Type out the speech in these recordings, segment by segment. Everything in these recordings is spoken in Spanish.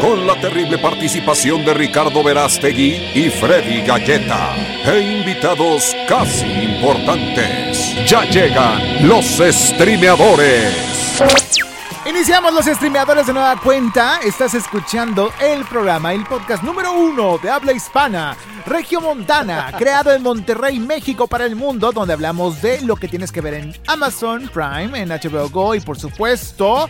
Con la terrible participación de Ricardo Verástegui y Freddy Galleta. E invitados casi importantes. Ya llegan los streameadores. Iniciamos los streameadores de nueva cuenta. Estás escuchando el programa, el podcast número uno de habla hispana, Regio Montana, creado en Monterrey, México para el mundo, donde hablamos de lo que tienes que ver en Amazon Prime, en HBO Go y por supuesto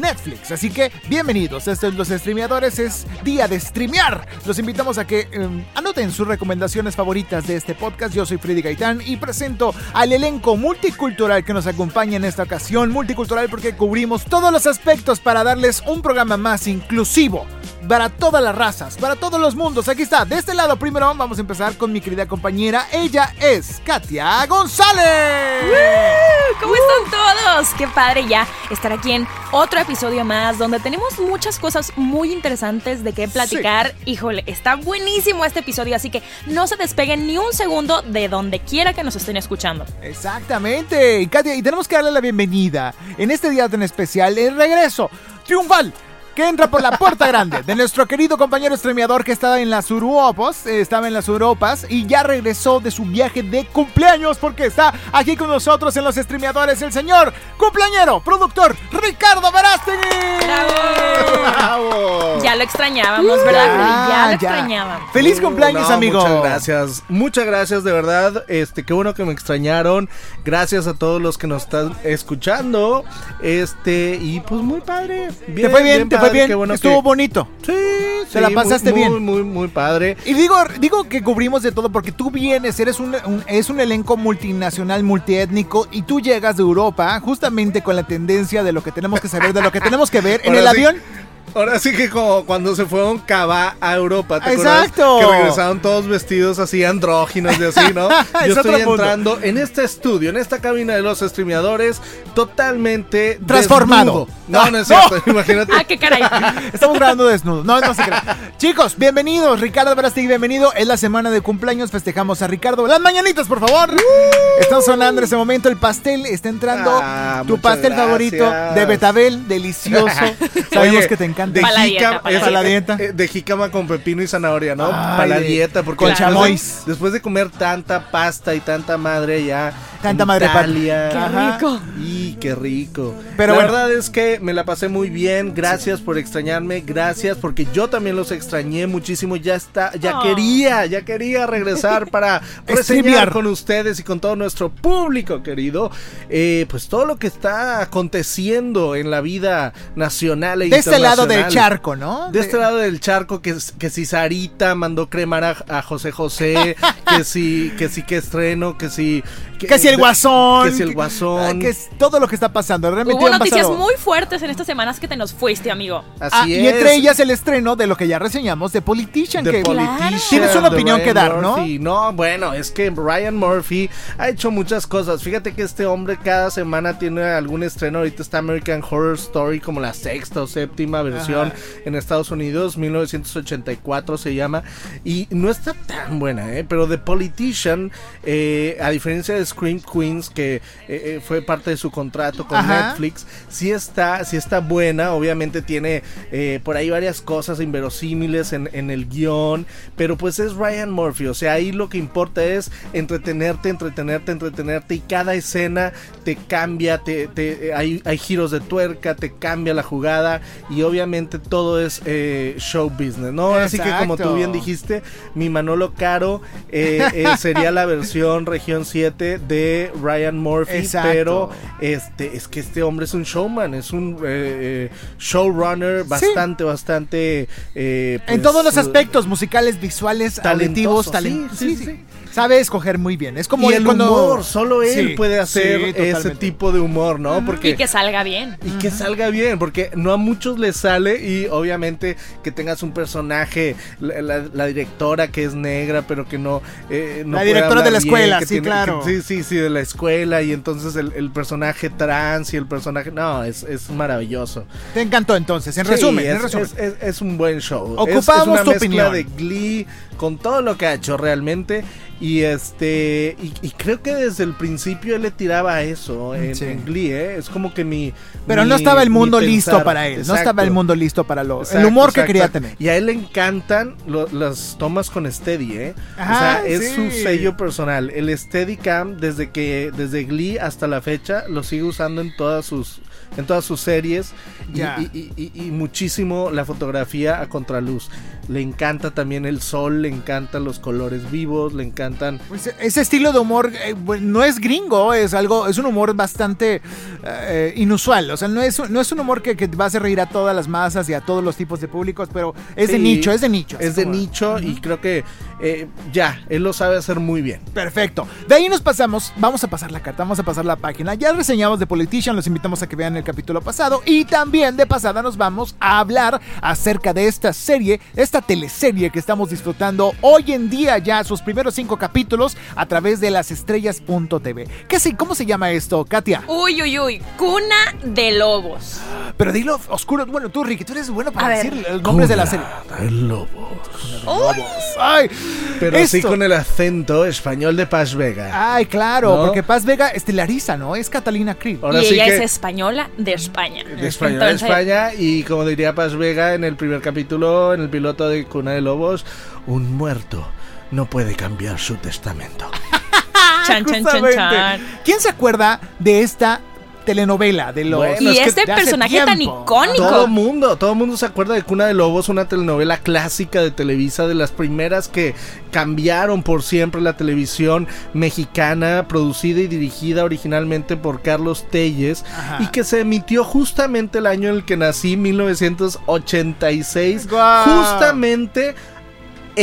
Netflix. Así que bienvenidos, estos los streameadores, es día de streamear. Los invitamos a que em, anoten sus recomendaciones favoritas de este podcast. Yo soy Freddy Gaitán y presento al elenco multicultural que nos acompaña en esta ocasión. Multicultural porque cubrimos todos los aspectos para darles un programa más inclusivo para todas las razas, para todos los mundos. Aquí está, de este lado primero vamos a empezar con mi querida compañera. Ella es Katia González. ¿Cómo están todos? Qué padre ya estar aquí en otro episodio más donde tenemos muchas cosas muy interesantes de qué platicar. Híjole, está buenísimo este episodio, así que no se despeguen ni un segundo de donde quiera que nos estén escuchando. Exactamente. Katia, y tenemos que darle la bienvenida en este día tan especial, el regreso triunfal que entra por la puerta grande de nuestro querido compañero streameador que estaba en las Europas, eh, estaba en las Europas y ya regresó de su viaje de cumpleaños porque está aquí con nosotros en los streameadores el señor cumpleañero, productor Ricardo Verástegui. ¡Bravo! Ya lo extrañábamos, ¿verdad? Ya, lo extrañábamos. Feliz cumpleaños, amigo. Muchas gracias, muchas gracias de verdad. Este, qué bueno que me extrañaron. Gracias a todos los que nos están escuchando. Este, y pues muy padre. Bien, te fue bien, te fue bien. Estuvo bonito. Sí, se la pasaste muy, bien. Muy, muy, muy padre. Y digo, digo que cubrimos de todo porque tú vienes, eres un, es un elenco multinacional, multiétnico y tú llegas de Europa justamente con la tendencia de lo que tenemos que saber, de lo que tenemos que ver en el avión. Ahora sí que como cuando se fueron Cava a Europa, ¿te Exacto. Que regresaron todos vestidos así andróginos y así, ¿no? Yo estoy entrando en este estudio, en esta cabina de los streameadores, totalmente transformado. Desnudo. No, no es cierto, imagínate. Ah, qué caray. Estamos grabando desnudo. No, no se Chicos, bienvenidos. Ricardo Verástegui, bienvenido. Es la semana de cumpleaños. Festejamos a Ricardo. Las mañanitas, por favor. Uh. Están sonando en ese momento. El pastel está entrando. Ah, tu pastel gracias. favorito de betabel, delicioso. Sabemos Oye, que te encanta. De, Pa' la jícama, dieta, pa' la dieta. eh, de jícama con pepino y zanahoria, ¿no? Ay, Para la dieta, porque con después de- chamois. Después de comer tanta pasta y tanta madre ya. Tanta en madre Italia. Qué Ajá. rico. Y qué rico. Pero la bueno. verdad es que me la pasé muy bien. Gracias por extrañarme. Gracias porque yo también los extrañé muchísimo. Ya está, ya Oh. quería, ya quería regresar para reseñar con ustedes y con todo nuestro público querido. eh, pues todo lo que está aconteciendo en la vida nacional e De este lado del charco, ¿no? De este lado del charco, que, que si Sarita mandó cremar a, a José José, que si, que si que estreno, que si... Que si el guasón. Que si el guasón. Que es todo lo que está pasando. Realmente Hubo noticias pasado- muy fuertes en estas semanas que te nos fuiste, amigo. Así Ah, es. y entre ellas el estreno de lo que ya reseñamos de Politician. The que Politician, Tienes una opinión Ryan que dar, ¿no? Murphy. ¿no? bueno, es que Ryan Murphy ha hecho muchas cosas. Fíjate que este hombre cada semana tiene algún estreno. Ahorita está American Horror Story como la sexta o séptima versión Ajá. en Estados Unidos, 1984 se llama. Y no está tan buena, ¿eh? Pero The Politician, eh, a diferencia de Scream Queens, que eh, eh, fue parte de su contrato con Ajá. Netflix, sí está, sí está buena. Obviamente tiene eh, por ahí varias cosas inverosímiles en, en el guion. Pero pues es Ryan Murphy. O sea, ahí lo que importa es entretenerte, entretenerte, entretenerte. Y cada escena te cambia, te, te- hay, hay giros de tuerca, te cambia la jugada. Y obviamente todo es eh, show business, ¿no? Así que como tú bien dijiste, mi Manolo Caro eh, eh, sería la versión región 7 de Ryan Murphy. Exacto. Pero este, es que este hombre es un showman, es un eh, eh, showrunner bastante, bastante... eh, En pues, todos los eh, aspectos musicales, visuales, Talentoso, auditivos, talen- sí, sí, sí, sí. Sabe escoger muy bien. Es como y el cuando- humor, solo él Sí, puede hacer sí, ese tipo de humor, ¿no? Porque Y que salga bien. y que salga bien, porque no a muchos les sale y obviamente que tengas un personaje, la, la- la directora que es negra, pero que no... eh, no La puede directora de la escuela, sí, claro. que- sí, sí, sí, de la escuela y entonces el, el personaje trans y el personaje... No, es, es maravilloso. Te encantó entonces, en Sí, resumen, es, en resumen. es- es- es un buen show. Es- Ocupamos es, una tu mezcla opinión. de Glee con todo lo que ha hecho realmente. Y este y, y creo que desde el principio él le tiraba a eso en, Sí. en Glee, ¿eh? Es como que mi. Pero mi- no estaba el mundo listo para él. No estaba el mundo listo para lo, el Exacto, humor que quería tener. Y a él le encantan lo- las tomas con Steady, ¿eh? Ajá, o sea, es sí. su sello personal. El Steadicam, desde que desde Glee hasta la fecha, lo sigue usando en todas sus en todas sus series y muchísimo la fotografía a contraluz. Le encanta también el sol, le encantan los colores vivos, le encantan Pues, ese estilo de humor eh, no es gringo, es algo, es un humor bastante eh, inusual. O sea, no es, un- no es un humor que, que va a hacer reír a todas las masas y a todos los tipos de públicos, pero es de nicho, es de nicho. Es de como- nicho y creo que eh, ya, él lo sabe hacer muy bien. Perfecto. De ahí nos pasamos, vamos a pasar la carta, vamos a pasar la página. Ya reseñamos de Politician, los invitamos a que vean el capítulo pasado. Y también de pasada nos vamos a hablar acerca de esta serie, esta teleserie que estamos disfrutando hoy en día ya, sus primeros cinco capítulos a través de lasestrellas.tv. ¿Qué sé, ¿Cómo se llama esto, Katia? Uy, uy, uy. Cuna de lobos. Pero dilo oscuro. Bueno, tú, Ricky, tú eres bueno para A ver. decir los nombres de la serie. El lobo. Uy, Ay, Pero sí esto- con el acento español de Paz Vega. Ay, claro, ¿No? porque Paz Vega estelariza, ¿no? Es Catalina. Ahora y sí ella que es española de España. de España, de España y como diría Paz Vega en el primer capítulo, en el piloto de Cuna de Lobos, un muerto no puede cambiar su testamento. Chan, chan, chan. ¿Quién se acuerda de esta telenovela de los Bueno, Y es este personaje tan icónico. Todo mundo, todo mundo se acuerda de Cuna de Lobos, una telenovela clásica de Televisa, de las primeras que cambiaron por siempre la televisión mexicana, producida y dirigida originalmente por Carlos Telles Ajá. y que se emitió justamente el año en el que nací, 1986, Guau. justamente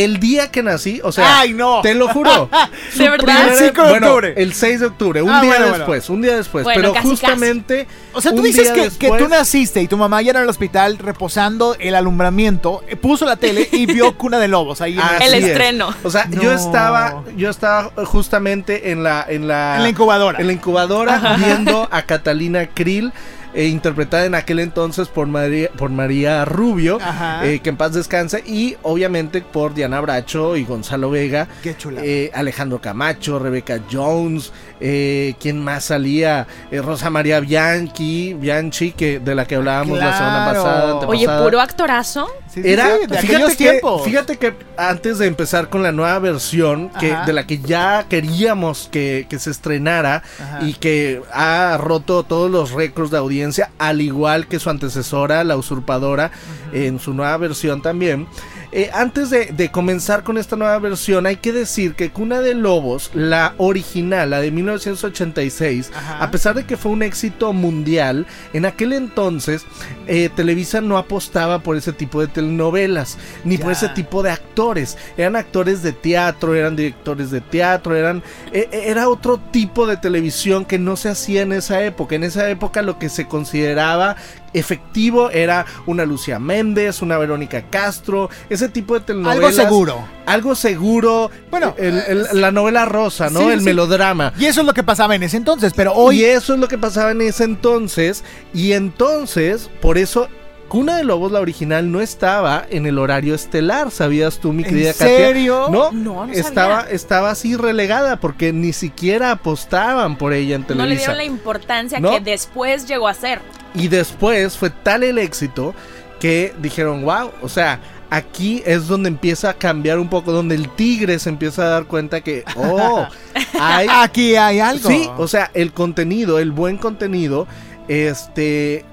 el día que nací, o sea, ¡Ay, no! te lo juro. ¿De verdad? primera- 5 de bueno, octubre. el 6 de octubre, un Ah, día bueno, bueno. después, un día después, Bueno, pero casi, justamente O sea, tú dices que, que tú naciste y tu mamá ya era en el hospital reposando el alumbramiento, eh, puso la tele y vio Cuna de Lobos ahí en el- El es. estreno. O sea, No. yo estaba, yo estaba justamente en la, en la, En la incubadora. en la incubadora viendo a Catalina Krill. Eh, interpretada en aquel entonces por María, por María Rubio, Ajá. eh, que en paz descanse, y obviamente por Diana Bracho y Gonzalo Vega, Qué chula. eh, Alejandro Camacho, Rebeca Jones, eh, ¿quién más salía? Eh, Rosa María Bianchi, Bianchi, que, de la que hablábamos la semana pasada. Oye, puro actorazo. Sí, sí, Era, sí, de fíjate que, fíjate que antes de empezar con la nueva versión, que, Ajá. de la que ya queríamos que, que se estrenara Ajá. y que ha roto todos los récords de audiencia, al igual que su antecesora, La Usurpadora, en su nueva versión también. Eh, antes de, de comenzar con esta nueva versión, hay que decir que Cuna de Lobos, la original, la de 1986, Ajá. a pesar de que fue un éxito mundial, en aquel entonces eh, Televisa no apostaba por ese tipo de telenovelas, ni por ese tipo de actores. Eran actores de teatro, eran directores de teatro, eran eh, eh, era otro tipo de televisión que no se hacía en esa época. En esa época lo que se consideraba efectivo era una Lucía Méndez, una Verónica Castro, ese tipo de telenovelas. Algo seguro. Algo seguro. Bueno, el- el- la novela rosa, ¿no? sí, el sí. melodrama. Y eso es lo que pasaba en ese entonces, pero hoy... Y eso es lo que pasaba en ese entonces. Y entonces, por eso, Cuna de Lobos, la original, no estaba en el horario estelar. ¿Sabías tú, mi ¿En querida serio? Katia? No, No, no estaba, sabía. estaba así relegada porque ni siquiera apostaban por ella en No le Televisa. dieron la importancia ¿No? que después llegó a ser. Y después fue tal el éxito que dijeron, wow, o sea, aquí es donde empieza a cambiar un poco, donde el tigre se empieza a dar cuenta que, oh, hay, Aquí hay algo. Sí, o sea, el contenido, el buen contenido, este,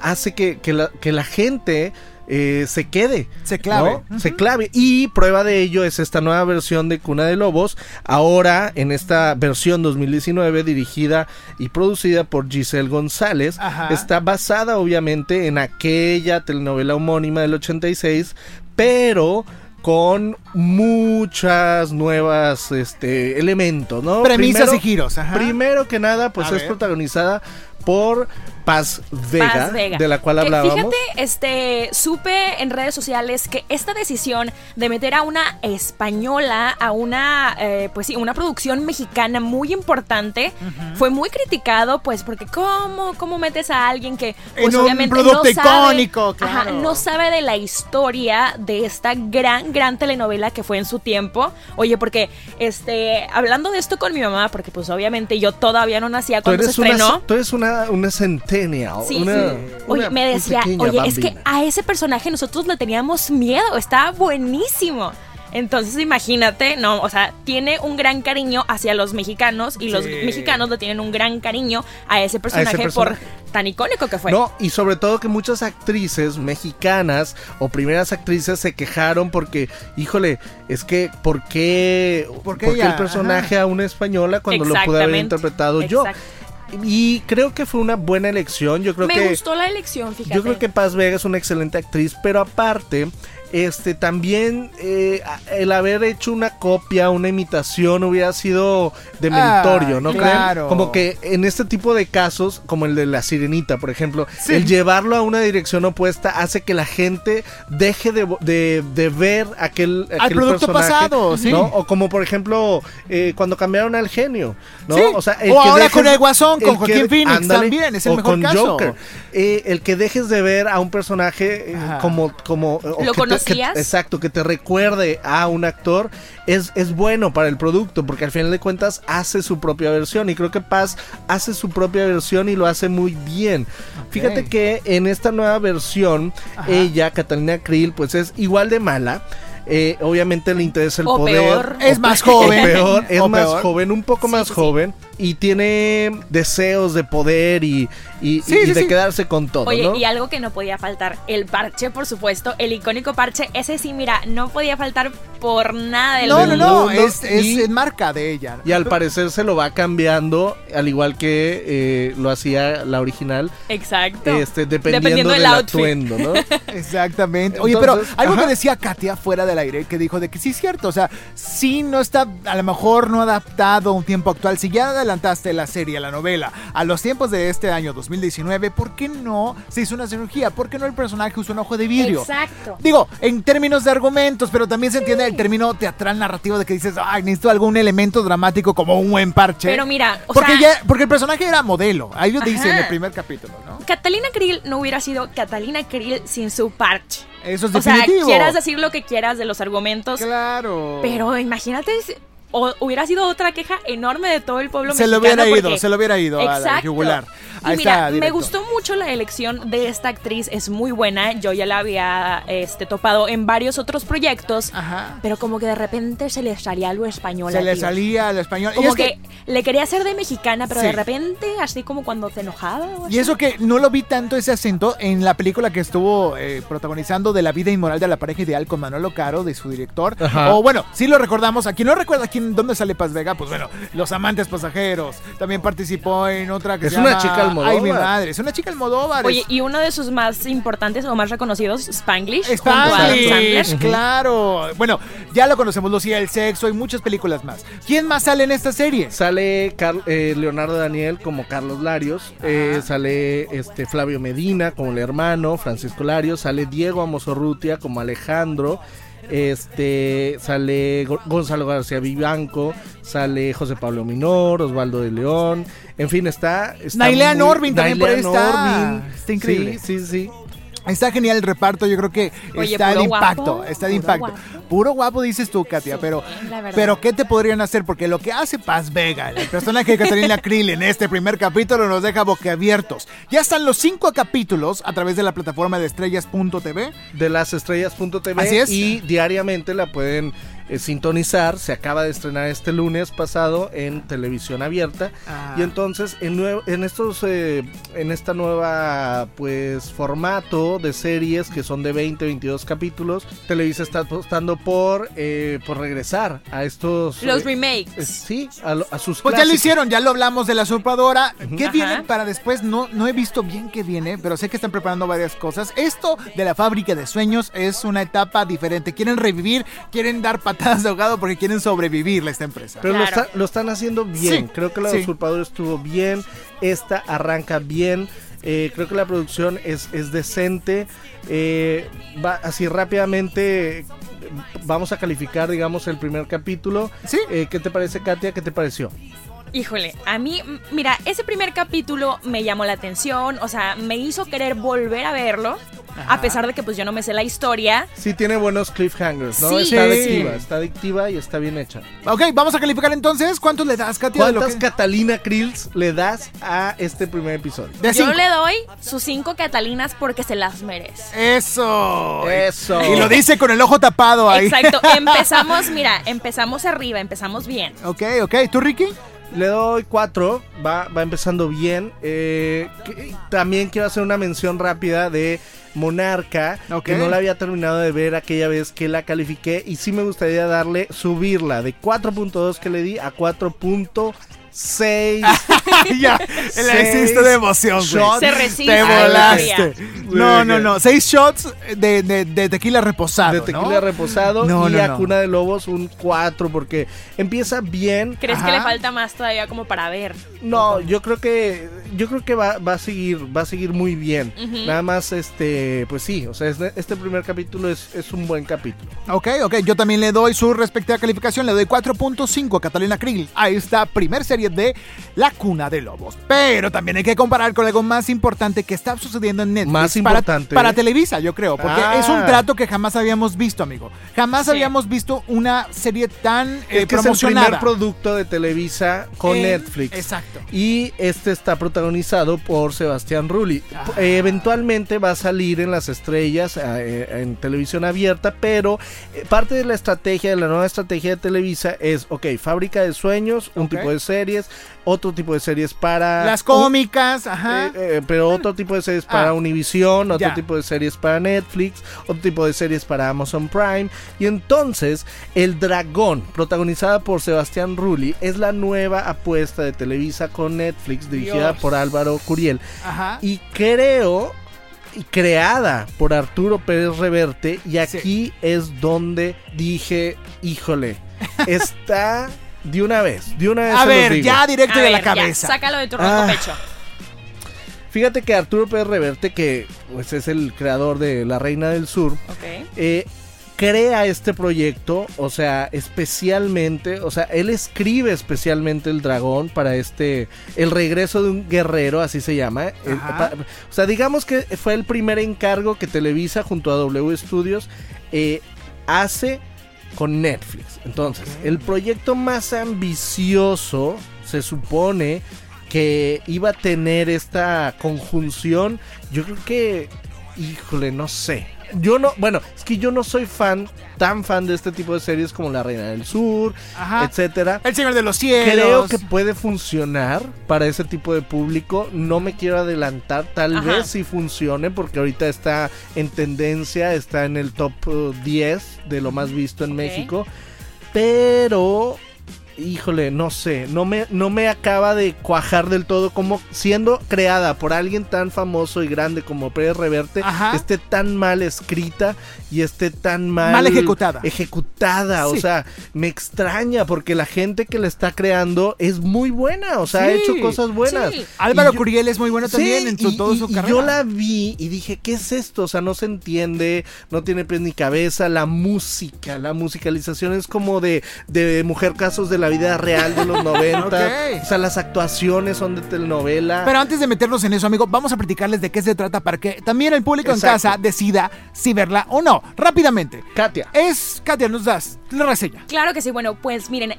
hace que, que la, que la gente eh, se quede. Se clave. ¿no? Se clave. Y prueba de ello es esta nueva versión de Cuna de Lobos. Ahora, en esta versión 2019, dirigida y producida por Giselle González, Ajá. está basada obviamente en aquella telenovela homónima del 86, pero con muchas nuevas este elementos, ¿no? Premisas Primero- y giros. Ajá. Primero que nada, pues A es ver. protagonizada por Paz Vega, Paz Vega. de la cual Que hablábamos. Fíjate, este, supe en redes sociales que esta decisión de meter a una española, a una, eh, pues sí, una producción mexicana muy importante, fue muy criticado, pues, porque ¿cómo, cómo metes a alguien que, pues, En un obviamente producto no sabe, icónico, ajá, claro. no sabe de la historia de esta gran, gran telenovela que fue en su tiempo? Oye, porque, este, hablando de esto con mi mamá, porque, pues, obviamente yo todavía no nacía cuando se eres, una, estrenó. tú eres una, una centennial. Sí, una, sí. Oye, una me decía, oye, es que bambina". a ese personaje nosotros le teníamos miedo, estaba buenísimo. Entonces imagínate, no, o sea, tiene un gran cariño hacia los mexicanos y los mexicanos le tienen un gran cariño a ese personaje, personaje. por tan icónico que fue. No, y sobre todo que muchas actrices mexicanas o primeras actrices se quejaron porque, híjole, es que ¿por qué, ¿Por qué por qué ella? el personaje a una española cuando lo pude haber interpretado yo? Y creo que fue una buena elección. Yo creo Me que gustó la elección, fíjate. Yo creo que Paz Vega es una excelente actriz, pero aparte, este también eh, el haber hecho una copia, una imitación hubiera sido dementorio, Ah, ¿no creen? claro. Como que en este tipo de casos, como el de la sirenita, por ejemplo, Sí. el llevarlo a una dirección opuesta hace que la gente deje de, de- de ver aquel, aquel producto personaje, pasado, sí. ¿no? O como por ejemplo eh, cuando cambiaron al genio, ¿no? Sí. O, sea, O ahora dejes- con el Guasón, con el que- Joaquín Phoenix ándale, también, es el o mejor con caso. Joker. Eh, el que dejes de ver a un personaje eh, como como o ¿Lo que exacto que te recuerde a un actor es, es bueno para el producto porque al final de cuentas hace su propia versión y creo que Paz hace su propia versión y lo hace muy bien fíjate que en esta nueva versión Ajá. ella Catalina Krill pues es igual de mala Eh, obviamente le interesa el O poder peor. Es más joven. peor, es O más peor. joven un poco Sí, más sí. joven y tiene deseos de poder y, y, Sí, y sí, de sí. quedarse con todo Oye, ¿no? y algo que no podía faltar, el parche, por supuesto, el icónico parche, ese sí, mira, no podía faltar por nada del No, no, del no, mundo es, es y- marca de ella. Y al parecer se lo va cambiando, al igual que eh, lo hacía la original, Exacto. este, dependiendo, Dependiendo del del outfit. atuendo, ¿no? Exactamente. Oye, Entonces, pero algo ajá. que decía Katia fuera del aire, que dijo de que sí es cierto, o sea, sí no está, a lo mejor no adaptado a un tiempo actual. Si ya adelantaste la serie, la novela, a los tiempos de este año 2019, ¿por qué no se hizo una cirugía? ¿Por qué no el personaje usó un ojo de vidrio? Exacto. Digo, en términos de argumentos, pero también se entiende el término teatral narrativo de que dices, ay, necesito algún elemento dramático como un buen parche. Pero mira, o porque, sea, ya, porque el personaje era modelo, ahí lo dice en el primer capítulo, ¿no? Catalina Krill no hubiera sido Catalina Krill sin su parche. Eso es O sea, definitivo. quieras decir lo que quieras de los argumentos, Claro. pero imagínate, o hubiera sido otra queja enorme de todo el pueblo se lo mexicano. hubiera ido, se lo hubiera ido a la Exacto. yugular. Y mira, está, me gustó mucho la elección de esta actriz, es muy buena. Yo ya la había este, topado en varios otros proyectos, Ajá. pero como que de repente se le salía lo español. Se le tío. salía al español. y Como es que, le quería hacer de mexicana, pero Sí. de repente, así como cuando se enojaba. o así. Y eso que no lo vi tanto ese acento en la película que estuvo eh, protagonizando de la vida inmoral de la pareja ideal con Manolo Caro, de su director. Ajá. O bueno, sí lo recordamos. A quien no recuerda quién, dónde sale Paz Vega, pues bueno, Los Amantes Pasajeros. También participó en otra que Es se una llama chica Almodóvar. Ay, mi madre. Es una chica Almodóvar. Oye, y uno de sus más importantes o más reconocidos, Spanglish. Spanglish, claro. Bueno, ya lo conocemos, Lucía el sexo y muchas películas más. ¿Quién más sale en esta serie? Sale eh, Leonardo Daniel como Carlos Larios, eh, sale este Flavio Medina como el hermano, Francisco Larios, sale Diego Amosorrutia como Alejandro, este sale Go- Gonzalo García Vivanco, sale José Pablo Minor, Osvaldo de León, en fin, está, está Nailea Norvin también por ahí está. Está increíble. Sí, sí, sí. Está genial el reparto, yo creo que Oye, está de impacto, guapo, está de impacto. guapo. Puro guapo dices tú, Katia, Sí, pero pero ¿qué te podrían hacer? Porque lo que hace Paz Vega, el personaje de Catalina Krill en este primer capítulo nos deja boquiabiertos. Ya están los cinco capítulos a través de la plataforma de estrellas.tv. de las estrellas.tv Así es. y diariamente la pueden eh, sintonizar, se acaba de estrenar este lunes pasado en televisión abierta. Ah. Y entonces en, en estos eh, en esta nueva pues formato de series que son de 20, 22 capítulos, Televisa está apostando por eh, por regresar a estos Los eh, remakes. eh, sí, a, a sus Pues ya lo hicieron, ya lo hablamos de la usurpadora. ¿Qué Ajá. viene para después? No, no he visto bien qué viene, pero sé que están preparando varias cosas. Esto de la fábrica de sueños es una etapa diferente. Quieren revivir, quieren dar patadas de ahogado porque quieren sobrevivir esta empresa. Pero lo, está- lo están haciendo bien. Sí, creo que la sí. usurpadora estuvo bien. Esta arranca bien. Eh, creo que la producción es, es decente. Eh, va así rápidamente. eh, Vamos a calificar, digamos, el primer capítulo. Sí. Eh, ¿Qué te parece, Katia? ¿Qué te pareció? Híjole, a mí, mira, ese primer capítulo me llamó la atención, o sea, me hizo querer volver a verlo, a pesar de que pues yo no me sé la historia. Sí, tiene buenos cliffhangers, ¿no? Sí. Está adictiva, está adictiva y está bien hecha. Ok, vamos a calificar entonces. ¿Cuántos le das, Katia? ¿Cuántas que- Catalina Krills le das a este primer episodio? De Yo le doy sus cinco catalinas porque se las merece. Eso. Eso. Y lo dice con el ojo tapado ahí. Exacto, empezamos, mira, empezamos arriba, empezamos bien. Ok, ok. ¿Tú, Ricky? Le doy 4, va, va empezando bien. Eh, que- también quiero hacer una mención rápida de Monarca, que no la había terminado de ver aquella vez que la califiqué y sí me gustaría darle, subirla de 4.2 que le di a 4.6. ya, la hiciste de emoción, güey. Se resiste. Te volaste. No, no, no. Seis shots de, de- de tequila reposado. de tequila ¿no? reposado No, y no, a no. Cuna de Lobos un 4 porque empieza bien. ¿Crees que le falta más todavía como para ver? No, yo creo que yo creo que va, va a seguir va a seguir muy bien. Nada más este, pues sí, o sea, este, este primer capítulo es, es un buen capítulo. Ok, ok. Yo también le doy su respectiva calificación. Le doy 4.5 a Catalina Krill a esta primer serie de La Cuna de Lobos. Pero también hay que comparar con algo más importante que está sucediendo en Netflix. Más importante. Para, Televisa, yo creo. Porque Ah. es un trato que jamás habíamos visto, amigo. Jamás Sí. habíamos visto una serie tan eh, es que es el promocionada. primer producto de Televisa con Eh, Netflix. Exacto. Y este está protagonizado por Sebastián Rulli. Ah. Eh, eventualmente va a salir en las estrellas eh, en televisión abierta, pero parte de la estrategia, de la nueva estrategia de Televisa es, ok, fábrica de sueños, un tipo de series, otro tipo de series para... Las un- cómicas, ajá. Eh, eh, pero otro tipo de series para Ah, Univision, otro ya. tipo de series para Netflix, otro tipo de series para Amazon Prime. Y entonces, El Dragón, protagonizada por Sebastián Rulli, es la nueva apuesta de Televisa con Netflix, dirigida Dios. por Álvaro Curiel. ajá. Y creo, creada por Arturo Pérez Reverte, y aquí es donde dije, híjole, está de una vez, de una vez. a se los ver, digo. ya directo A de la ya, cabeza. sácalo de tu ronco Ah. pecho. Fíjate que Arturo Pérez Reverte, que pues, es el creador de La Reina del Sur, Ok. eh, crea este proyecto, o sea, especialmente, o sea, él escribe especialmente el dragón para este, el regreso de un guerrero, así se llama. eh, Ajá. pa- o sea, digamos que fue el primer encargo que Televisa junto a W Studios eh, hace con Netflix. Entonces, el proyecto más ambicioso se supone que iba a tener esta conjunción. Yo creo que, híjole, no sé. Yo no, bueno, es que yo no soy fan, tan fan de este tipo de series como La Reina del Sur, Ajá. etcétera. El Señor de los Cielos. Creo que puede funcionar para ese tipo de público. No me quiero adelantar. Tal Ajá. vez si funcione, porque ahorita está en tendencia, está en el top uh, 10 de lo más visto en. México. Pero, híjole, no sé, no me, no me acaba de cuajar del todo como siendo creada por alguien tan famoso y grande como Pérez Reverte, Ajá. esté tan mal escrita y esté tan mal, Mal ejecutada. ejecutada, o sea, me extraña porque la gente que la está creando es muy buena, o sea, ha hecho cosas buenas. Sí. Álvaro yo- Curiel es muy bueno también en y- toda y- su y carrera. yo la vi y dije, ¿qué es esto? O sea, no se entiende, no tiene pies ni cabeza. La música, la musicalización es como de, de Mujer Casos de la Vida Real de los 90. Ok. O sea, las actuaciones son de telenovela. Pero antes de meternos en eso, amigo, vamos a platicarles de qué se trata para que también el público en casa decida si verla o no. Rápidamente. Katia. Es, Katia, nos das la reseña. Claro que sí, bueno, pues miren, El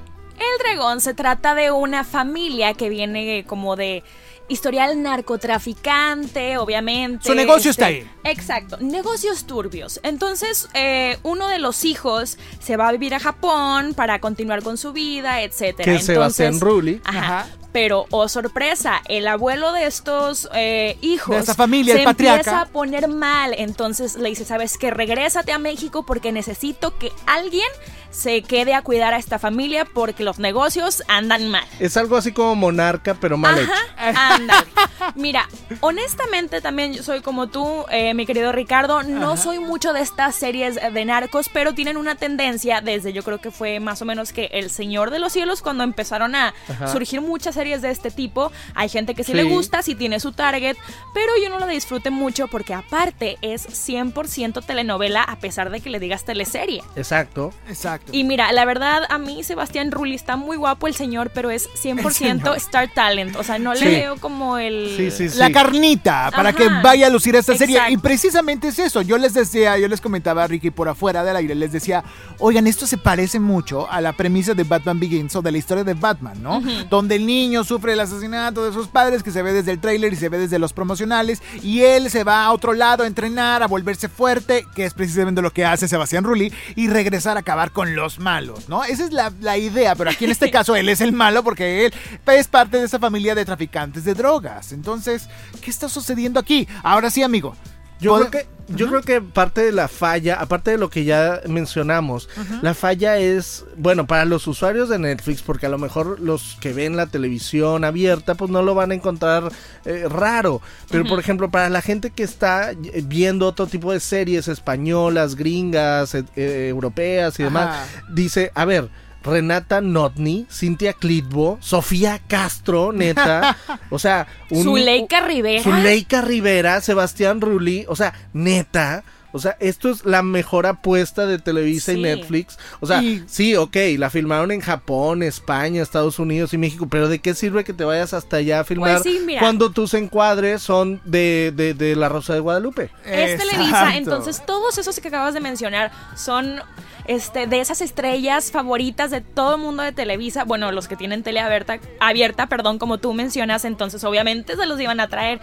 Dragón se trata de una familia que viene como de historial narcotraficante, obviamente. Su negocio este, está ahí. Exacto, negocios turbios. Entonces, eh, uno de los hijos se va a vivir a Japón para continuar con su vida, etcétera. Que es Sebastián Entonces- Rulli. Ajá. Ajá. Pero, oh sorpresa, el abuelo de estos eh, hijos De esta familia, se el patriarca. empieza a poner mal. Entonces le dice, ¿sabes qué? Regrésate a México porque necesito que alguien se quede a cuidar a esta familia porque los negocios andan mal. Es algo así como monarca, pero mal hecho. Ajá, ándale. Mira, honestamente también yo soy como tú, eh, mi querido Ricardo, no soy mucho de estas series de narcos, pero tienen una tendencia desde yo creo que fue más o menos que El Señor de los Cielos cuando empezaron a Ajá. surgir muchas series de este tipo. Hay gente que sí, Sí. le gusta, sí tiene su target, pero yo no lo disfrute mucho porque aparte es 100% telenovela a pesar de que le digas teleserie. Exacto. Exacto. Y mira, la verdad, a mí Sebastián Rulli está muy guapo el señor, pero es 100% señor. Star Talent. O sea, no Sí. le veo como el... Sí, sí, sí. La carnita, para Ajá. que vaya a lucir esta serie. Y precisamente es eso. Yo les decía, yo les comentaba a Ricky por afuera del aire, les decía, oigan, esto se parece mucho a la premisa de Batman Begins o de la historia de Batman, ¿no? Donde el niño sufre el asesinato de sus padres, que se ve desde el tráiler y se ve desde los promocionales, y él se va a otro lado a entrenar, a volverse fuerte, que es precisamente lo que hace Sebastián Rulli, y regresar a acabar con los malos, ¿no? Esa es la, la idea, pero aquí en este caso él es el malo porque él es parte de esa familia de traficantes de drogas. Entonces, ¿qué está sucediendo aquí? Ahora sí, amigo. Yo creo que yo creo que parte de la falla, aparte de lo que ya mencionamos, la falla es, bueno, para los usuarios de Netflix, porque a lo mejor los que ven la televisión abierta, pues no lo van a encontrar eh, raro. Pero por ejemplo, para la gente que está viendo otro tipo de series españolas, gringas, eh, europeas y demás, dice, a ver. Renata Notni, Cintia Clitbo, Sofía Castro, neta. O sea, un, Zuleika Rivera. Zuleika Rivera, Sebastián Rulli, o sea, neta. O sea, esto es la mejor apuesta de Televisa y. Netflix. O sea, Y- sí, ok, la filmaron en Japón, España, Estados Unidos y México, pero ¿de qué sirve que te vayas hasta allá a filmar Pues sí, cuando tus encuadres son de, de, de La Rosa de Guadalupe? Es Televisa, Exacto. entonces todos esos que acabas de mencionar son este, de esas estrellas favoritas de todo el mundo de Televisa, bueno, los que tienen tele abierta, abierta, perdón, como tú mencionas, entonces obviamente se los iban a traer.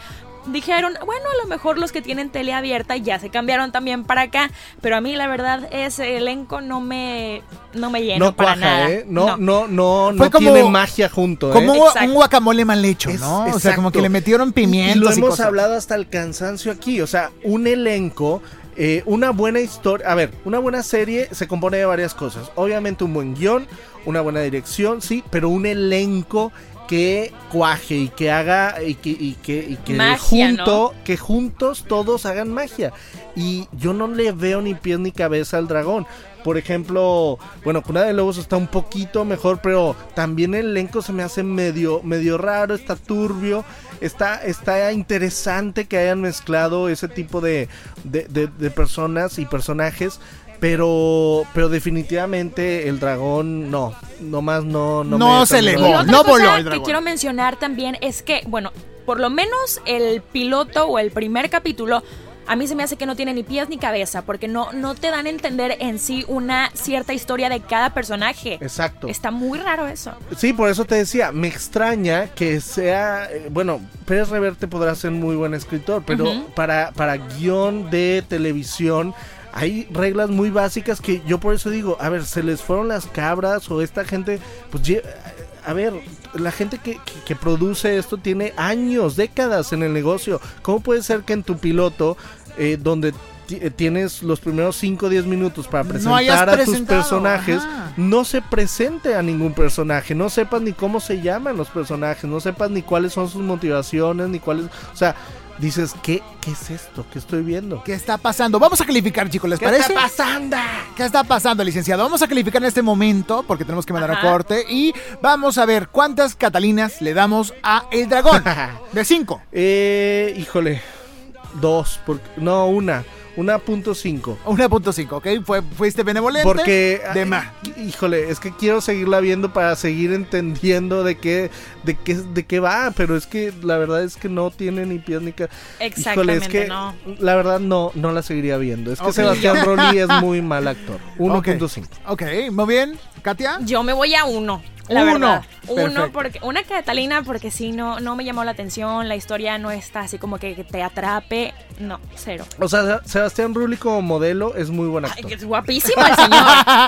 Dijeron, bueno, a lo mejor los que tienen tele abierta ya se cambiaron también para acá, pero a mí la verdad ese elenco no me no me llena No para cuaja, nada. ¿eh? No, no, no, no, Fue como- tiene magia junto, ¿eh? Como un, Exacto. un guacamole mal hecho, Es- ¿no? O sea, como que le metieron Y pimientos lo y hemos cosas. hablado hasta el cansancio aquí. O sea, un elenco, eh, una buena historia. A ver, una buena serie se compone de varias cosas. Obviamente un buen guion, una buena dirección, sí, pero un elenco que cuaje y que haga y que, y que, y que Magia, junto, que juntos todos hagan magia. Y yo no le veo ni pies ni cabeza al dragón. Por ejemplo, bueno, Cuna de Lobos está un poquito mejor, pero también el elenco se me hace medio, medio raro, está turbio, está, está interesante que hayan mezclado ese tipo de, de, de- de personas y personajes. Pero, pero definitivamente el dragón no, nomás no, no, No me se otra no cosa voló el que dragón. quiero mencionar también es que, bueno, por lo menos el piloto o el primer capítulo a mí se me hace que no tiene ni pies ni cabeza porque no, no te dan a entender en sí una cierta historia de cada personaje. Exacto. Está muy raro eso. Sí, por eso te decía, me extraña que sea, eh, bueno, Pérez Reverte podrá ser muy buen escritor, pero Ujú. para, para guion de televisión hay reglas muy básicas que yo por eso digo, a ver, se les fueron las cabras o esta gente, pues a ver, la gente que, que- que produce esto tiene años, décadas en el negocio. ¿Cómo puede ser que en tu piloto, eh, donde eh, tienes los primeros 5 o 10 minutos para No presentar a tus personajes, ajá. no se presente a ningún personaje, no sepas ni cómo se llaman los personajes, no sepas ni cuáles son sus motivaciones, ni cuáles, o sea, dices, ¿qué, qué es esto? ¿Qué estoy viendo? ¿Qué está pasando? Vamos a calificar, chicos, ¿les parece? pasando? ¿Qué está pasando, licenciado? Vamos a calificar en este momento porque tenemos que mandar a Ajá. corte y vamos a ver cuántas Catalinas le damos a El Dragón. De cinco. Eh, híjole, dos, porque, no, una, una punto cinco. 1.5, ¿ok? Fue, fuiste benevolente. Porque, De ay, más. híjole, es que quiero seguirla viendo para seguir entendiendo de qué, de qué, de qué va, pero es que la verdad es que no tiene ni pies ni ca- Exactamente, Híjole, es que no. la verdad no, no la seguiría viendo. Es que. Sebastián Roli es muy mal actor. 1.5. Ok, muy bien. Katia. Yo me voy a uno. La Uno. verdad. Uno, porque, una Catalina, porque sí, no, no me llamó la atención. La historia no está así como que, te atrape. No, cero. O sea, Sebastián Rulli como modelo es muy buen Ay, actor. que es guapísimo el señor.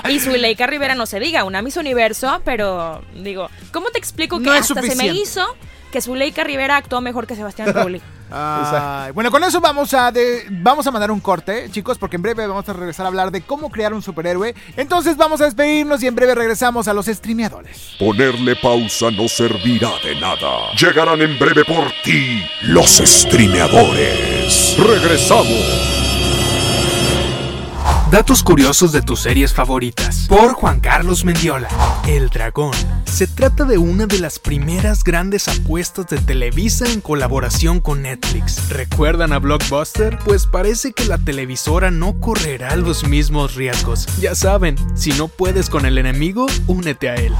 y Zuleika Rivera no se diga, una Miss Universo, pero digo, ¿cómo te explico que No hasta se me hizo que Zuleika Rivera actuó mejor que Sebastián Rulli? Ay, bueno, con eso vamos a de- vamos a mandar un corte, chicos, porque en breve vamos a regresar a hablar de cómo crear un superhéroe. Entonces vamos a despedirnos y en breve regresamos a los streameadores. Ponerle pausa no servirá de nada. Llegarán en breve por ti los streameadores. Regresamos. Datos curiosos de tus series favoritas. Por Juan Carlos Mendiola. El Dragón. Se trata de una de las primeras grandes apuestas de Televisa en colaboración con Netflix. ¿Recuerdan a Blockbuster? Pues parece que la televisora no correrá los mismos riesgos. Ya saben, si no puedes con el enemigo, únete a él.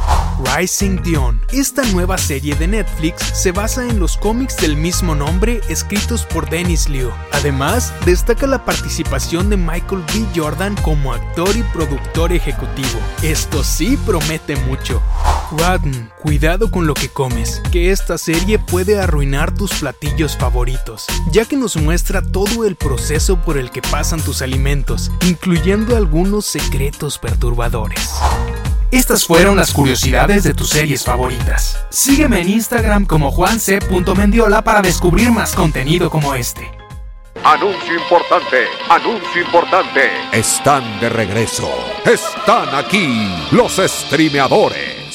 Rising Dion. Esta nueva serie de Netflix se basa en los cómics del mismo nombre escritos por Dennis Liu. Además, destaca la participación de Michael B. Jordan como actor y productor ejecutivo. Esto sí promete mucho. Rotten, cuidado con lo que comes, que esta serie puede arruinar tus platillos favoritos, ya que nos muestra todo el proceso por el que pasan tus alimentos, incluyendo algunos secretos perturbadores. Estas fueron las curiosidades de tus series favoritas. Sígueme en Instagram como juanc.mendiola para descubrir más contenido como este. Anuncio importante, anuncio importante. Están de regreso. Están aquí los streameadores.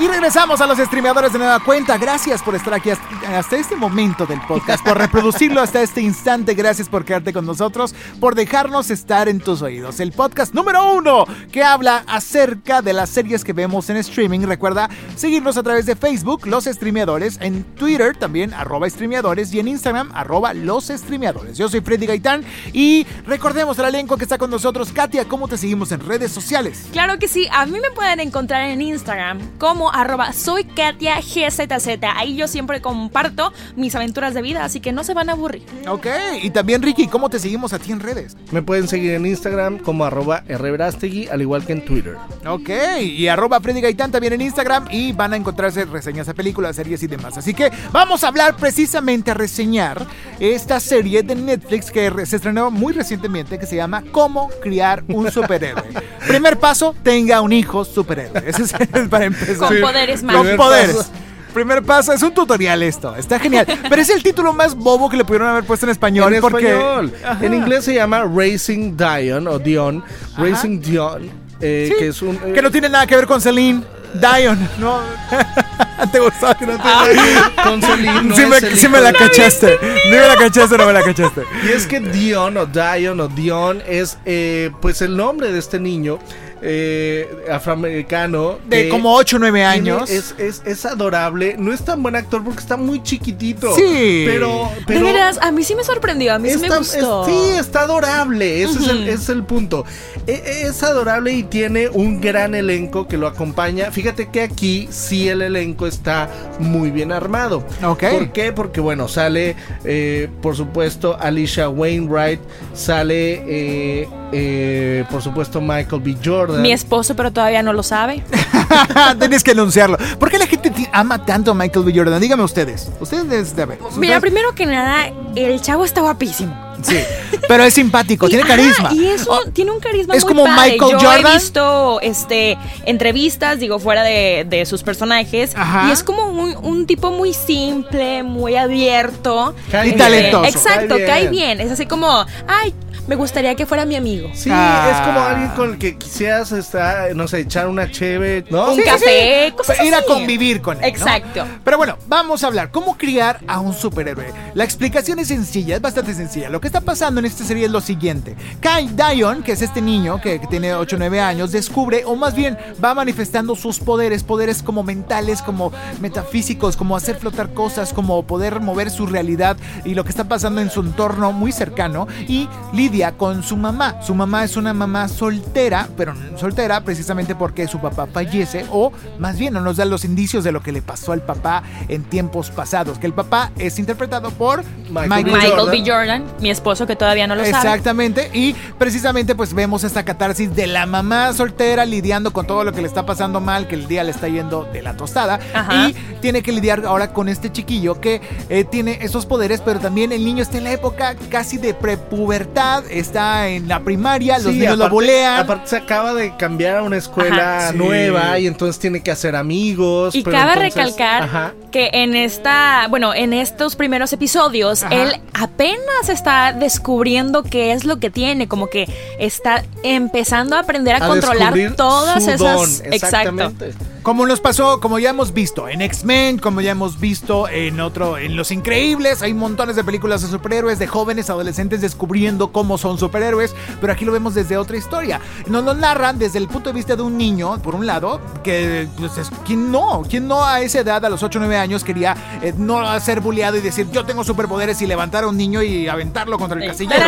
Y regresamos a los streameadores de nueva cuenta. Gracias por estar aquí hasta, este momento del podcast, por reproducirlo hasta este instante. Gracias por quedarte con nosotros, por dejarnos estar en tus oídos. El podcast número uno que habla acerca de las series que vemos en streaming. Recuerda seguirnos a través de Facebook, Los Streameadores, en Twitter también, arroba streameadores, y en Instagram, arroba los streameadores. Yo soy Freddy Gaitán y recordemos el elenco que está con nosotros. Katia, ¿cómo te seguimos en redes sociales? Claro que sí, a mí me pueden encontrar en Instagram como arroba soy Katia GZZ. Ahí yo siempre comparto mis aventuras de vida, así que no se van a aburrir. Ok, y también Ricky, ¿cómo te seguimos a ti en redes? Me pueden seguir en Instagram como arroba rverastegui, al igual que en Twitter. Ok, y arroba Freddy Gaitán también en Instagram y van a encontrarse reseñas de películas, series y demás. Así que vamos a hablar precisamente a reseñar esta serie de Netflix que se estrenó muy recientemente que se llama Cómo criar un superhéroe. Primer paso, tenga un hijo superhéroe. Ese es el- para empezar. Con poderes Con mágicos. poderes. Primer paso, es un tutorial esto, está genial. Pero es el título más bobo que le pudieron haber puesto en español. en porque... español. Ajá. En inglés se llama Racing Dion o Dion. Ajá. Racing Dion. eh, Sí, que es un. eh, que no tiene nada que ver con Celine Dion, ¿no? ¿Te gustó? Que no tiene- Ah, con Celine, no sí, es me, me la cachaste. No me la cachaste, no me la cachaste. Y es que Dion o Dion o Dion es eh, pues el nombre de este niño eh, afroamericano. De como 8 o 9 tiene- años. Es, es, es adorable. No es tan buen actor porque está muy chiquitito. Sí. Pero. de pero veras, a mí sí me sorprendió, a mí sí me Está- gustó. es- sí, está adorable. Ese, es el, es el punto. E- e- Es adorable y tiene un gran elenco que lo acompaña. Fíjate que aquí sí el elenco está muy bien armado. Ok. ¿Por qué? Porque bueno, sale eh, por supuesto Alicia Wainwright, sale eh, eh, por supuesto Michael B. Jordan. Mi esposo, pero todavía no lo sabe. Tienes que anunciarlo. ¿Por qué la gente ama tanto a Michael B. Jordan? Dígame ustedes. Ustedes deben. Mira, Ustedes- primero que nada, el chavo está guapísimo. Sí. Pero es simpático, tiene Y- carisma. y eso Oh, tiene un carisma es muy como padre. Michael Yo Jordan. he visto este entrevistas, digo, fuera de, de sus personajes. Ajá. Y es como un, un tipo muy simple, muy abierto. Cae Y bien. talentoso. Exacto, Cae cae bien. bien. Es así como, ay, me gustaría que fuera mi amigo. Sí, Ah. es como alguien con el que quisieras estar, no sé, echar una cheve, ¿no? Un Sí, café, sí. cosas Ir a convivir con él. ¿no? Exacto. Pero bueno, vamos a hablar. ¿Cómo criar a un superhéroe? La explicación es sencilla, es bastante sencilla. Lo que está pasando en esta serie es lo siguiente. Kai Dion, que es este niño que, que tiene 8 o 9 años, descubre, o más bien va manifestando sus poderes, poderes como mentales, como metafísicos, como hacer flotar cosas, como poder mover su realidad y lo que está pasando en su entorno muy cercano. Y lidia con su mamá. Su mamá es una mamá soltera, pero no soltera precisamente porque su papá fallece o más bien no nos da los indicios de lo que le pasó al papá en tiempos pasados, que el papá es interpretado por Michael Michael, Michael Jordan. B. Jordan, mi esposo que todavía no lo sabe. Exactamente, y precisamente pues vemos esta catarsis de la mamá soltera lidiando con todo lo que le está pasando mal, que el día le está yendo de la tostada, Ajá. y tiene que lidiar ahora con este chiquillo que eh, tiene esos poderes, pero también el niño está en la época casi de prepubertad, está en la primaria, los Sí, niños lo aparte- bolean. Aparte se acaba de cambiar a una escuela Ajá, sí. nueva y entonces tiene que hacer amigos. Y pero cabe entonces- recalcar Ajá. que en esta, bueno, en estos primeros episodios, Ajá. él apenas está descubriendo qué es lo que tiene, como que está empezando a aprender a, A controlar todas su esas. don, Exacto. Como nos pasó, como ya hemos visto en X-Men, como ya hemos visto en otro, en Los Increíbles, hay montones de películas de superhéroes, de jóvenes adolescentes descubriendo cómo son superhéroes, pero aquí lo vemos desde otra historia. Nos lo narran desde el punto de vista de un niño, por un lado, que pues, es, ¿quién no? ¿Quién no a esa edad, a los 8 o 9 años, quería eh, no ser bulleado y decir yo tengo superpoderes y levantar a un niño y aventarlo contra el casillero?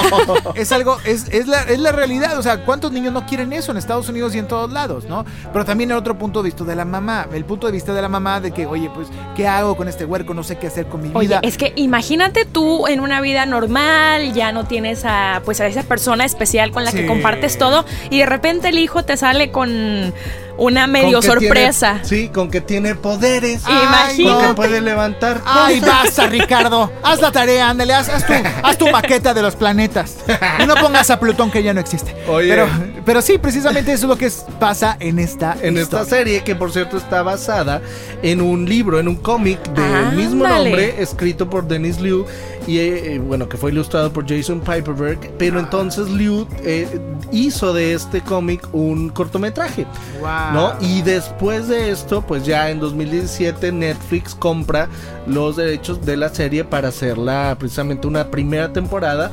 es algo, es, es, la, es la realidad. O sea, ¿cuántos niños no quieren eso en Estados Unidos y en todos lados, no? Pero también el otro punto de vista de la mamá. El punto de vista de la mamá de que, oye, pues, ¿qué hago con este huerco? No sé qué hacer con mi Oye, vida. es que imagínate tú en una vida normal, ya no tienes a pues a esa persona especial con la Sí. que compartes todo y de repente el hijo te sale con una medio sorpresa. tiene- sí, con que tiene poderes. Imagínate. Con que puede levantar. Ay, basta, Ricardo. Haz la tarea, ándale, haz, haz tu, haz tu maqueta de los planetas. Y no pongas a Plutón que ya no existe. Oye. Pero, pero sí, precisamente eso es lo que es- pasa en esta En esta serie, que por cierto está basada en un libro, en un cómic del Ándale. mismo nombre, escrito por Dennis Liu, y eh, eh, bueno, que fue ilustrado por Jason Piperberg, pero entonces Liu eh, hizo de este cómic un cortometraje, Wow. ¿No? Y después de esto, pues ya en 2017 Netflix compra los derechos de la serie para hacerla precisamente una primera temporada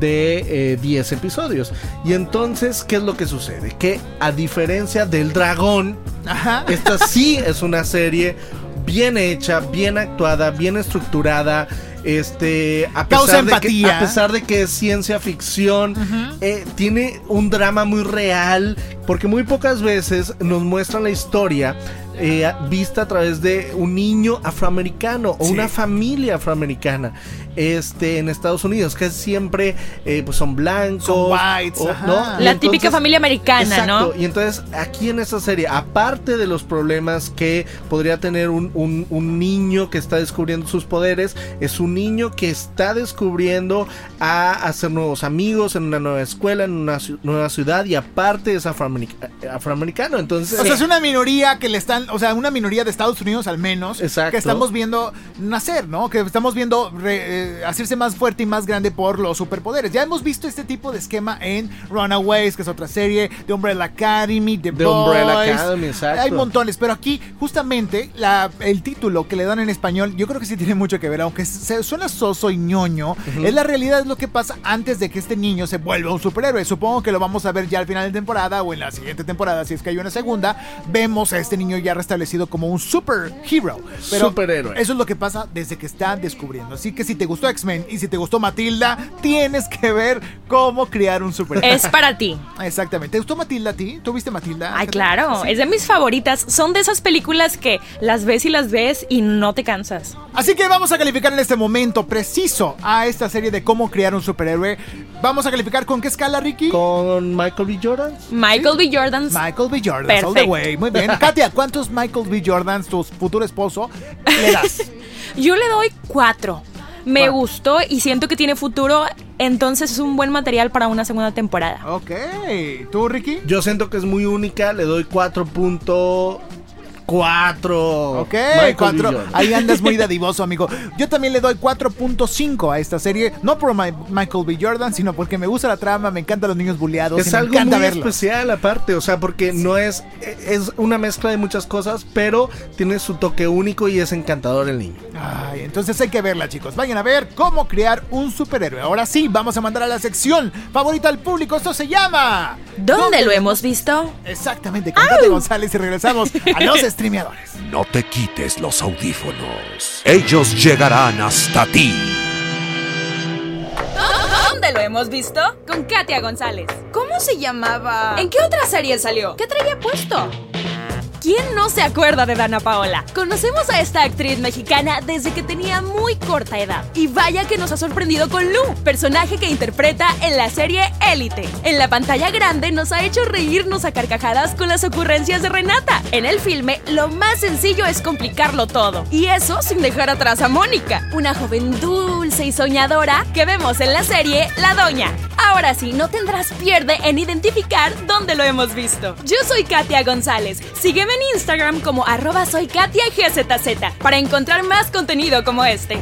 de eh, 10 episodios. Y entonces, ¿qué es lo que sucede? Que a diferencia del dragón, Ajá. esta sí es una serie bien hecha, bien actuada, bien estructurada. Este, a Causa pesar, de que, a pesar de que es ciencia ficción, eh, tiene un drama muy real, porque muy pocas veces nos muestran la historia eh, vista a través de un niño afroamericano o Sí. una familia afroamericana este, en Estados Unidos, que siempre eh, pues son blancos, Son whites, o-. ¿no? La típica entonces- familia americana, Exacto, ¿no? y entonces aquí en esta serie, aparte de los problemas que podría tener un, un- un niño que está descubriendo sus poderes, es un niño que está descubriendo a hacer nuevos amigos en una nueva escuela, en una nueva ciudad, y aparte es afroamerica- afroamericano. Entonces, O sea, es una minoría que le están, o sea, una minoría de Estados Unidos al menos, Exacto. que estamos viendo nacer, ¿no? Que estamos viendo re- eh, hacerse más fuerte y más grande por los superpoderes. Ya hemos visto este tipo de esquema en Runaways, que es otra serie, de Umbrella Academy, The The Boys. Umbrella Academy, exacto. Hay montones, pero aquí justamente la- el título que le dan en español, yo creo que sí tiene mucho que ver, aunque se, suena soso y ñoño, es la realidad es lo que pasa antes de que este niño se vuelva un superhéroe. Supongo que lo vamos a ver ya al final de temporada o en la siguiente temporada, si es que hay una segunda, vemos a este niño ya restablecido como un superhero. Pero Superhéroe. Eso es lo que pasa desde que está descubriendo. Así que si te gustó X-Men y si te gustó Matilda, tienes que ver cómo criar un superhéroe. Es para ti. Exactamente. ¿Te gustó Matilda a ti? ¿Tú viste Matilda? Ay, claro, es de mis favoritas. Son de esas películas que las ves y las ves y no te cansas. Así que vamos a calificar en este momento preciso a esta serie de cómo crear un superhéroe. Vamos a calificar con qué escala, Ricky? con Michael B. Jordan. Michael B. Jordan. Michael B. Jordan, all the Perfecto. way. Muy bien. Katia, ¿cuántos Michael B. Jordans, tu futuro esposo, le das? Yo le doy cuatro. Me gustó y siento que tiene futuro, entonces es un buen material para una segunda temporada. ok. ¿Tú, Ricky? Yo siento que es muy única, le doy 4.4. Ok, Michael cuatro. Ahí andas muy dadivoso, amigo. Yo también le doy 4.5 a esta serie. No por my- Michael B. Jordan, sino porque me gusta la trama, me encantan los niños bulleados. y Es me algo encanta muy verlos. especial aparte, o sea, porque no es es una mezcla de muchas cosas, pero tiene su toque único y es encantador el niño. Ay, entonces hay que verla, chicos. Vayan a ver cómo crear un superhéroe. Ahora sí, vamos a mandar a la sección favorita al público. Esto se llama. ¿Dónde lo hemos visto? Exactamente, con González y regresamos a los streameadores. No te quites los audífonos. Ellos llegarán hasta ti. ¿Dónde lo hemos visto? Con Katia González. ¿Cómo se llamaba? ¿En qué otra serie salió? ¿Qué traía puesto? ¿Quién no se acuerda de Dana Paola? Conocemos a esta actriz mexicana desde que tenía muy corta edad. Y vaya que nos ha sorprendido con Lu, personaje que interpreta en la serie Élite. En la pantalla grande nos ha hecho reírnos a carcajadas con las ocurrencias de Renata. En el filme, lo más sencillo es complicarlo todo. Y eso sin dejar atrás a Mónica, una joven dulce y soñadora que vemos en la serie La Doña. Ahora sí, no tendrás pierde en identificar dónde lo hemos visto. Yo soy Katia González. Sígueme en Instagram como arroba soy Katia GZZ para encontrar más contenido como este.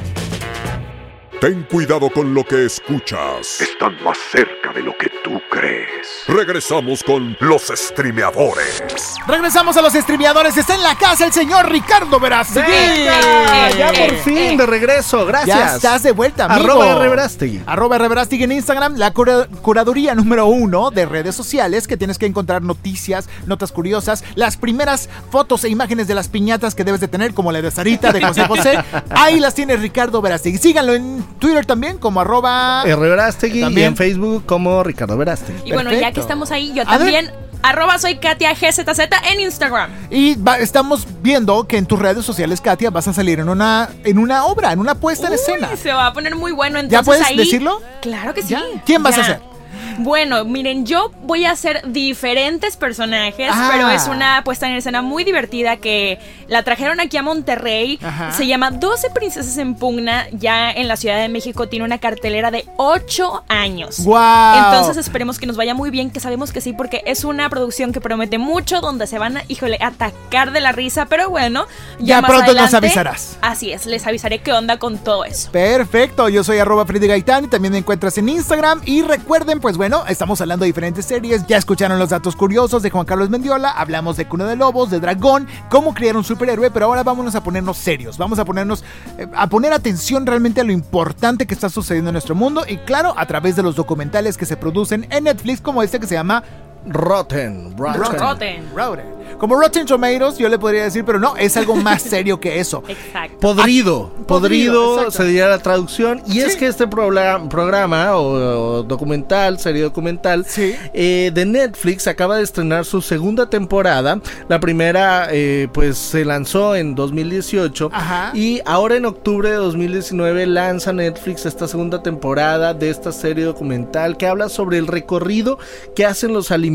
Ten cuidado con lo que escuchas. Están más cerca de lo que tú crees. Regresamos con los streameadores. Regresamos a los streameadores. Está en la casa el señor Ricardo Verástegui. ¡Venga! Ya por fin, de regreso. Gracias. Ya estás de vuelta, amigo. Arroba. Verástegui. Arroba. Verástegui en Instagram, la cura- curaduría número uno de redes sociales que tienes que encontrar noticias, notas curiosas, las primeras fotos e imágenes de las piñatas que debes de tener, como la de Sarita, de José José. Ahí las tiene Ricardo Verástegui. Síganlo en Twitter también como arroba... R. Verástegui y También. en Facebook como Ricardo Verástegui. Y bueno, ya que estamos ahí, yo A ver. también, arroba soy Katia GZZ en Instagram. Y va- estamos viendo que en tus redes sociales, Katia, vas a salir en una, en una obra, en una puesta en escena. Se va a poner muy bueno entonces ¿Ya puedes ahí- decirlo? Claro que sí. ¿Ya? ¿Quién vas a Ya. Bueno, miren, yo voy a hacer diferentes personajes, Ah. pero es una puesta en escena muy divertida que la trajeron aquí a Monterrey. Ajá. Se llama 12 Princesas en Pugna, ya en la Ciudad de México tiene una cartelera de 8 años. ¡Guau! Entonces esperemos que nos vaya muy bien, que sabemos que sí, porque es una producción que promete mucho, donde se van a, híjole, atacar de la risa, pero bueno, ya, Ya más pronto nos adelante- avisarás. Así es, les avisaré qué onda con todo eso. Perfecto, yo soy arroba Freddy Gaitán y también me encuentras en Instagram. Y recuerden, pues bueno, estamos hablando de diferentes series. Ya escucharon los datos curiosos de Juan Carlos Mendiola, hablamos de Cuna de Lobos, de Dragón, cómo criar un superhéroe, pero ahora vámonos a ponernos serios. Vamos a ponernos, eh, a poner atención realmente a lo importante que está sucediendo en nuestro mundo. Y claro, a través de los documentales que se producen en Netflix, como este que se llama Rotten. Rotten. Rotten. Rotten. Como Rotten Tomatoes, yo le podría decir, pero no, es algo más serio que eso. Exacto. Podrido, Ah, podrido, podrido sería la traducción. Y es que este programa, programa o, o documental, serie documental Sí. eh, de Netflix acaba de estrenar su segunda temporada. La primera, eh, pues se lanzó en 2018 Ajá. y ahora en octubre de 2019 lanza Netflix esta segunda temporada de esta serie documental que habla sobre el recorrido que hacen los alimentos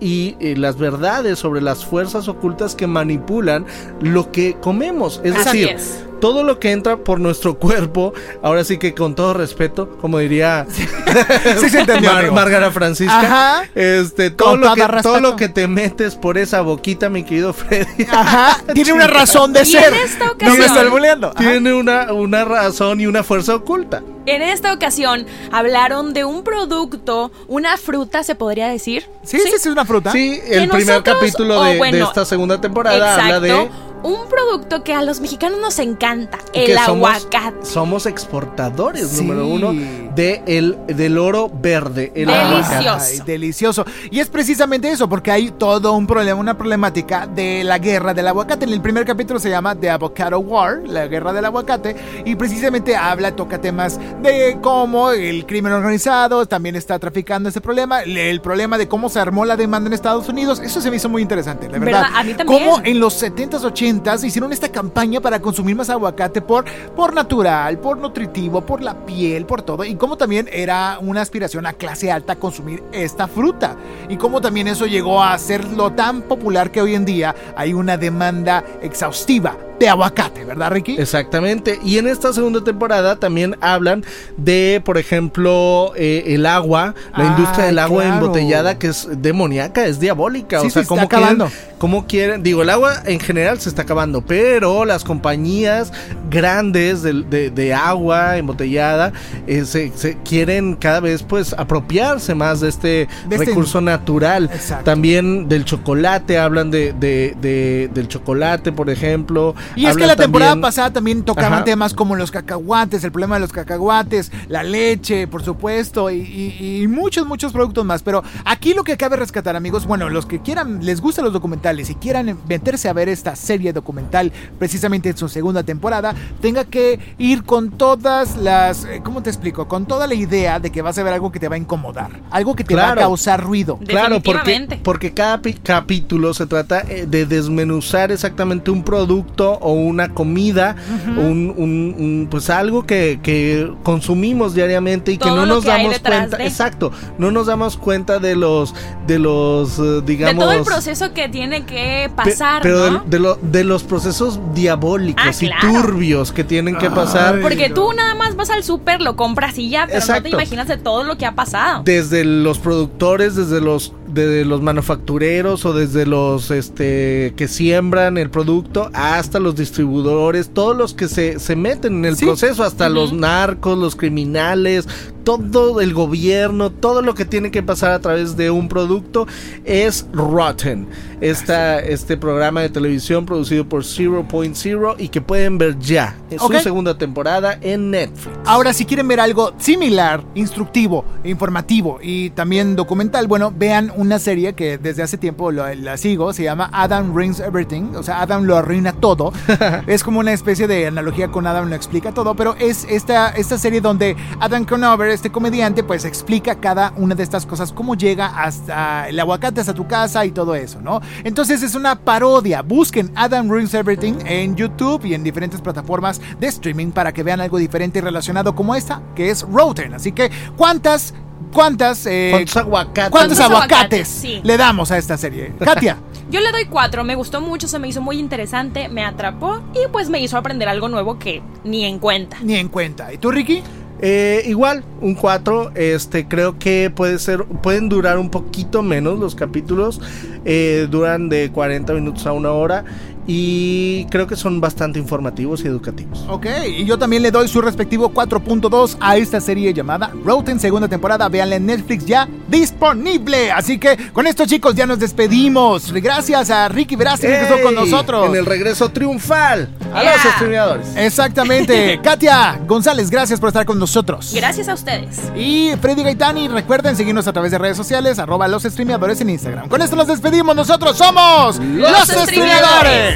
y eh, las verdades sobre las fuerzas ocultas que manipulan lo que comemos. Es Así decir, es. Todo lo que entra por nuestro cuerpo, ahora sí que con todo respeto, como diría Sí se entendió, Mar- amigo. Márgara Francisca, Ajá. este, todo Con lo, que, respeto. todo lo que te metes por esa boquita, mi querido Freddy. Ajá, tiene una razón de ser. en esta No me ocasión- estás bulleando. Tiene una, una razón y una fuerza oculta. En esta ocasión hablaron de un producto, una fruta, se podría decir. Sí, sí, sí, es una fruta. Sí, el primer nosotros- capítulo de, bueno, esta segunda temporada Exacto. habla de Un producto que a los mexicanos nos encanta, el que aguacate. somos exportadores Sí. número uno de el, del oro verde. El Delicioso. aguacate. Ay, delicioso. Y es precisamente eso, porque hay todo un problema, una problemática de la guerra del aguacate. En el primer capítulo se llama The Avocado War, la guerra del aguacate, y precisamente habla, toca temas de cómo el crimen organizado también está traficando ese problema, le- el problema de cómo se armó la demanda en Estados Unidos. Eso se me hizo muy interesante, la verdad. ¿Verdad? A mí también. Cómo en los 70s, 80s hicieron esta campaña para consumir más aguacate por, por natural, por nutritivo, por la piel, por todo. Y cómo también era una aspiración a clase alta consumir esta fruta. Y cómo también eso llegó a serlo tan popular que hoy en día hay una demanda exhaustiva de aguacate, ¿verdad, Ricky? Exactamente. Y en esta segunda temporada también hablan de, por ejemplo, eh, el agua, la Ah, industria del agua claro. embotellada que es demoníaca, es diabólica. Sí, o sea, se está ¿cómo acabando. quieren, cómo quieren? Digo, el agua en general se está acabando, pero las compañías grandes de, de- de agua embotellada eh, se, se quieren cada vez pues apropiarse más de este De este- recurso natural. Exacto. También del chocolate, hablan de, de- de- del chocolate, por ejemplo. Y es que la temporada también- pasada también tocaban Ajá. temas como los cacahuates, el problema de los cacahuates, la leche, por supuesto, y, y- y muchos, muchos productos más. Pero aquí lo que cabe rescatar, amigos, bueno, los que quieran, les gustan los documentales y quieran meterse a ver esta serie documental precisamente en su segunda temporada, tenga que ir con todas las, eh, ¿cómo te explico? Con toda la idea de que vas a ver algo que te va a incomodar, algo que te va a causar ruido. Claro, porque, porque cada capítulo se trata eh, de desmenuzar exactamente un producto o una comida, un, un- un, pues algo que, que consumimos diariamente y que no nos que damos cuenta, de. exacto, no nos damos cuenta de los, de los, eh, De digamos, todo el proceso que tiene que Pe- pasar, pero ¿no? de, de lo- de los procesos diabólicos Ah, y claro. turbios que tienen que pasar Porque tú nada más vas al súper, lo compras y ya, pero no te Exacto. imaginas de todo lo que ha pasado. desde los productores, desde los de los manufactureros o desde los este que siembran el producto hasta los distribuidores, todos los que se, se meten en el Sí. proceso, hasta los narcos, los criminales, todo el gobierno, todo lo que tiene que pasar a través de un producto es Rotten. Esta, este programa de televisión producido por Zero Point Zero y que pueden ver ya en su segunda temporada en Netflix. Ahora, si quieren ver algo similar, instructivo, informativo y también documental, bueno, vean una serie que desde hace tiempo lo- la sigo, se llama Adam Ruins Everything, o sea, Adam lo arruina todo. es como una especie de analogía con Adam lo explica todo, pero es esta, esta serie donde Adam Conover, este comediante, pues explica cada una de estas cosas, cómo llega hasta el aguacate, hasta tu casa y todo eso, ¿no? Entonces es una parodia. Busquen Adam Ruins Everything en YouTube y en diferentes plataformas de streaming para que vean algo diferente y relacionado como esta, que es Roten. Así que, ¿cuántas, cuántas, eh, ¿Cuántos aguacates? cuántos ¿Cuántos aguacates aguacates? Sí. le damos a esta serie? Katia. Yo le doy cuatro, me gustó mucho, se me hizo muy interesante, me atrapó y pues me hizo aprender algo nuevo que ni en cuenta. Ni en cuenta. ¿Y tú, Ricky? Eh, igual, un 4, este, creo que puede ser, pueden durar un poquito menos los capítulos, eh, duran de 40 minutos a una hora y creo que son bastante informativos y educativos. Ok, y yo también le doy su respectivo 4.2 a esta serie llamada Roten, segunda temporada. Véanla en Netflix ya disponible. Así que con esto, chicos, ya nos despedimos. Gracias a Ricky Verástegui que estuvo con nosotros. En el regreso triunfal a Yeah. los streameadores. Exactamente. Katia González, gracias por estar con nosotros. Gracias a ustedes. Y Freddy Gaitani, recuerden seguirnos a través de redes sociales, arroba los streameadores en Instagram. Con esto nos despedimos. Nosotros somos los, streameadores.